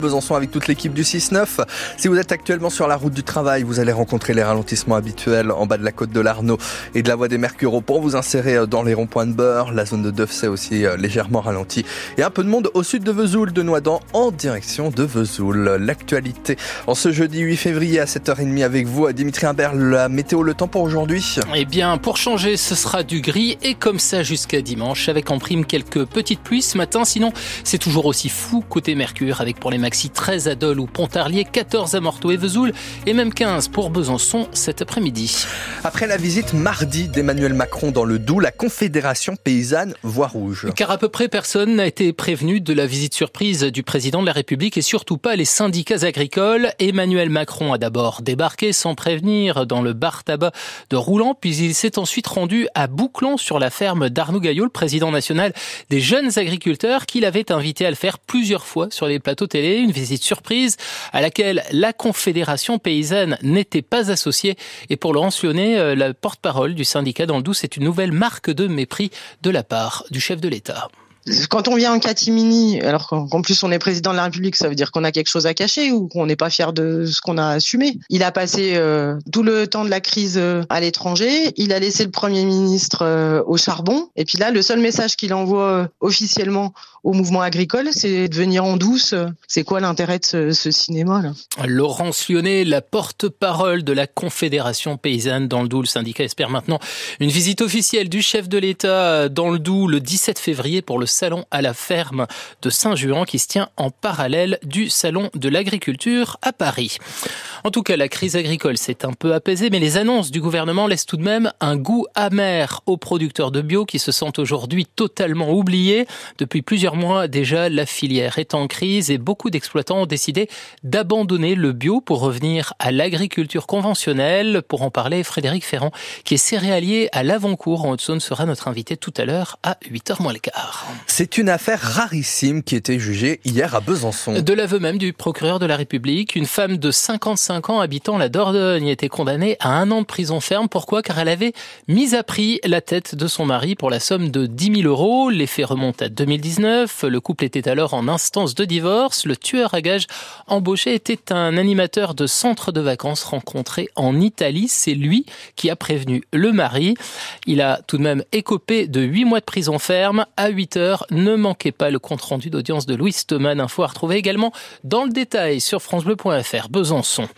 Besançon avec toute l'équipe du 6-9. Si vous êtes actuellement sur la route du travail, vous allez rencontrer les ralentissements habituels en bas de la côte de l'Arnaud et de la voie des Mercureaux pour vous insérer euh, dans les ronds-points de beurre. La zone de Defsay aussi euh, légèrement ralentie. Et un peu de monde au sud de Vesoul, de Noidans en direction de Vesoul. L'actualité en ce jeudi 8 février à 7h30 avec vous, Dimitri Imbert, la météo, le temps pour aujourd'hui? Eh bien, pour changer, ce sera du gris et comme ça jusqu'à dimanche avec en prime quelques petites pluies ce matin. Sinon, c'est toujours aussi fou côté Mercure avec pour les maxi 13 à Dole ou Pontarlier, 14 à Morteau et Vesoul et même 15 pour Besançon cet après-midi. Après la visite mardi d'Emmanuel Macron dans le Doubs, la Confédération paysanne voit rouge. Car à peu près personne n'a été prévenu de la visite surprise du président de la République et surtout pas les syndicats agricoles. Emmanuel Macron a d'abord débarqué sans prévenir dans le bar tabac de Roulant, puis il s'est ensuite rendu à Bouclan sur la ferme d'Arnaud Gaillot, le président national des jeunes agriculteurs, qu'il avait invité à le faire plusieurs fois sur les plateaux télé. Une visite surprise à laquelle la Confédération paysanne n'était pas associée. Et pour Laurence Lyonnais, euh, la porte-parole du syndicat dans le c'est une nouvelle marque de mépris de la part du chef de l'État quand on vient en catimini, alors qu'en plus on est président de la République, ça veut dire qu'on a quelque chose à cacher ou qu'on n'est pas fier de ce qu'on a assumé? Il a passé euh, tout le temps de la crise euh, à l'étranger, il a laissé le Premier ministre euh, au charbon, et puis là, le seul message qu'il envoie officiellement au mouvement agricole, c'est de venir en douce. C'est quoi l'intérêt de ce, cinéma-là Laurence Lyonnais, la porte-parole de la Confédération paysanne dans le Doubs, le syndicat espère maintenant une visite officielle du chef de l'État dans le Doubs le 17 février pour le salon à la ferme de Saint-Juan qui se tient en parallèle du salon de l'agriculture à Paris. En tout cas, la crise agricole s'est un peu apaisée, mais les annonces du gouvernement laissent tout de même un goût amer aux producteurs de bio qui se sentent aujourd'hui totalement oubliés. Depuis plusieurs mois déjà, la filière est en crise et beaucoup d'exploitants ont décidé d'abandonner le bio pour revenir à l'agriculture conventionnelle. Pour en parler, Frédéric Ferrand, qui est céréalier à l'Avant-Cour en Haute-Saône, sera notre invité tout à l'heure à 8h moins le quart. C'est une affaire rarissime qui était jugée hier à Besançon. De l'aveu même du procureur de la République, une femme de 55 ans habitant la Dordogne était condamnée à un an de prison ferme. Pourquoi? Car elle avait mis à prix la tête de son mari pour la somme de 10 000 euros. Les faits remontent à 2019. Le couple était alors en instance de divorce. Le tueur à gages embauché était un animateur de centre de vacances rencontré en Italie. C'est lui qui a prévenu le mari. Il a tout de même écopé de 8 mois de prison ferme à 8 heures ne manquez pas le compte-rendu d'audience de Louis Thomas, info à retrouver également dans le détail sur francebleu.fr. Besançon.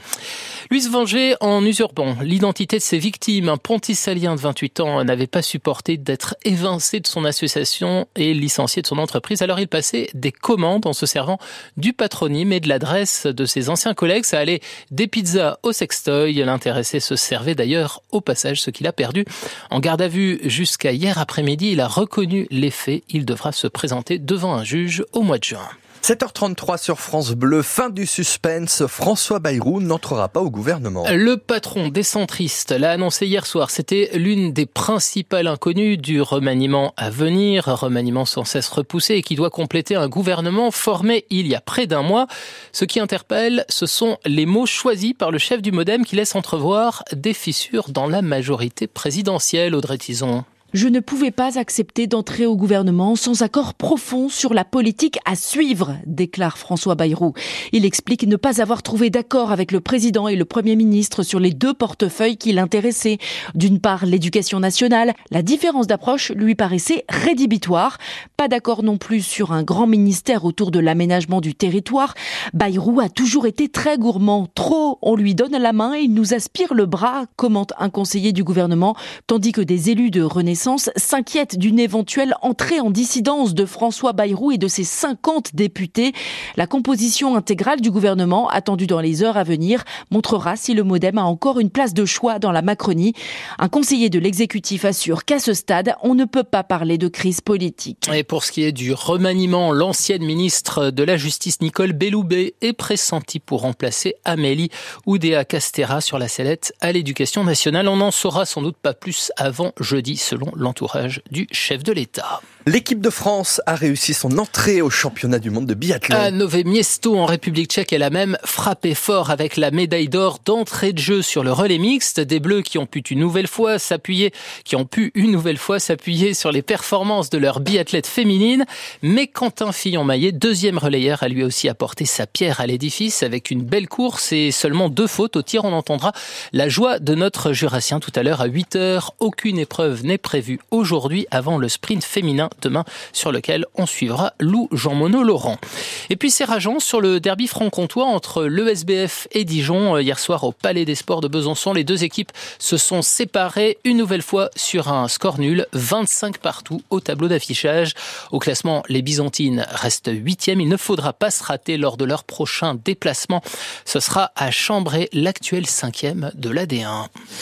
Louise Venger en usurpant l'identité de ses victimes. Un pontisalien de 28 ans n'avait pas supporté d'être évincé de son association et licencié de son entreprise. Alors il passait des commandes en se servant du patronyme et de l'adresse de ses anciens collègues. Ça allait des pizzas au sextoy. L'intéressé se servait d'ailleurs au passage, ce qu'il a perdu. En garde à vue jusqu'à hier après-midi, il a reconnu les faits. Il devra se présenter devant un juge au mois de juin. 7h33 sur France Bleu, fin du suspense. François Bayrou n'entrera pas au gouvernement. Le patron des centristes l'a annoncé hier soir. C'était l'une des principales inconnues du remaniement à venir, remaniement sans cesse repoussé et qui doit compléter un gouvernement formé il y a près d'un mois. Ce qui interpelle, ce sont les mots choisis par le chef du Modem qui laissent entrevoir des fissures dans la majorité présidentielle, Audrey Tison. Je ne pouvais pas accepter d'entrer au gouvernement sans accord profond sur la politique à suivre, déclare François Bayrou. Il explique ne pas avoir trouvé d'accord avec le président et le premier ministre sur les deux portefeuilles qui l'intéressaient. D'une part, l'éducation nationale. La différence d'approche lui paraissait rédhibitoire. Pas d'accord non plus sur un grand ministère autour de l'aménagement du territoire. Bayrou a toujours été très gourmand. Trop, on lui donne la main et il nous aspire le bras, commente un conseiller du gouvernement, tandis que des élus de Renaissance s'inquiète d'une éventuelle entrée en dissidence de François Bayrou et de ses 50 députés. La composition intégrale du gouvernement, attendue dans les heures à venir, montrera si le Modem a encore une place de choix dans la Macronie. Un conseiller de l'exécutif assure qu'à ce stade, on ne peut pas parler de crise politique. Et pour ce qui est du remaniement, l'ancienne ministre de la Justice Nicole Belloubet est pressentie pour remplacer Amélie Oudéa Castera sur la sellette à l'éducation nationale. On n'en saura sans doute pas plus avant jeudi selon l'entourage du chef de l'État. L'équipe de France a réussi son entrée au championnat du monde de biathlon. À Nové Miesto en République tchèque, elle a même frappé fort avec la médaille d'or d'entrée de jeu sur le relais mixte. Des Bleus qui ont pu une nouvelle fois s'appuyer, qui ont pu une nouvelle fois s'appuyer sur les performances de leur biathlète féminine. Mais Quentin Fillon-Maillet, deuxième relayeur, a lui aussi apporté sa pierre à l'édifice avec une belle course et seulement deux fautes au tir. On entendra la joie de notre jurassien tout à l'heure à 8 heures. Aucune épreuve n'est prévue aujourd'hui avant le sprint féminin demain sur lequel on suivra Lou Jean Monod Laurent. Et puis c'est rageant sur le derby franc-comtois entre l'ESBF et Dijon euh, hier soir au Palais des Sports de Besançon. Les deux équipes se sont séparées une nouvelle fois sur un score nul, 25 partout au tableau d'affichage. Au classement, les Byzantines restent huitièmes. Il ne faudra pas se rater lors de leur prochain déplacement. Ce sera à Chambray, l'actuel cinquième de l'AD1.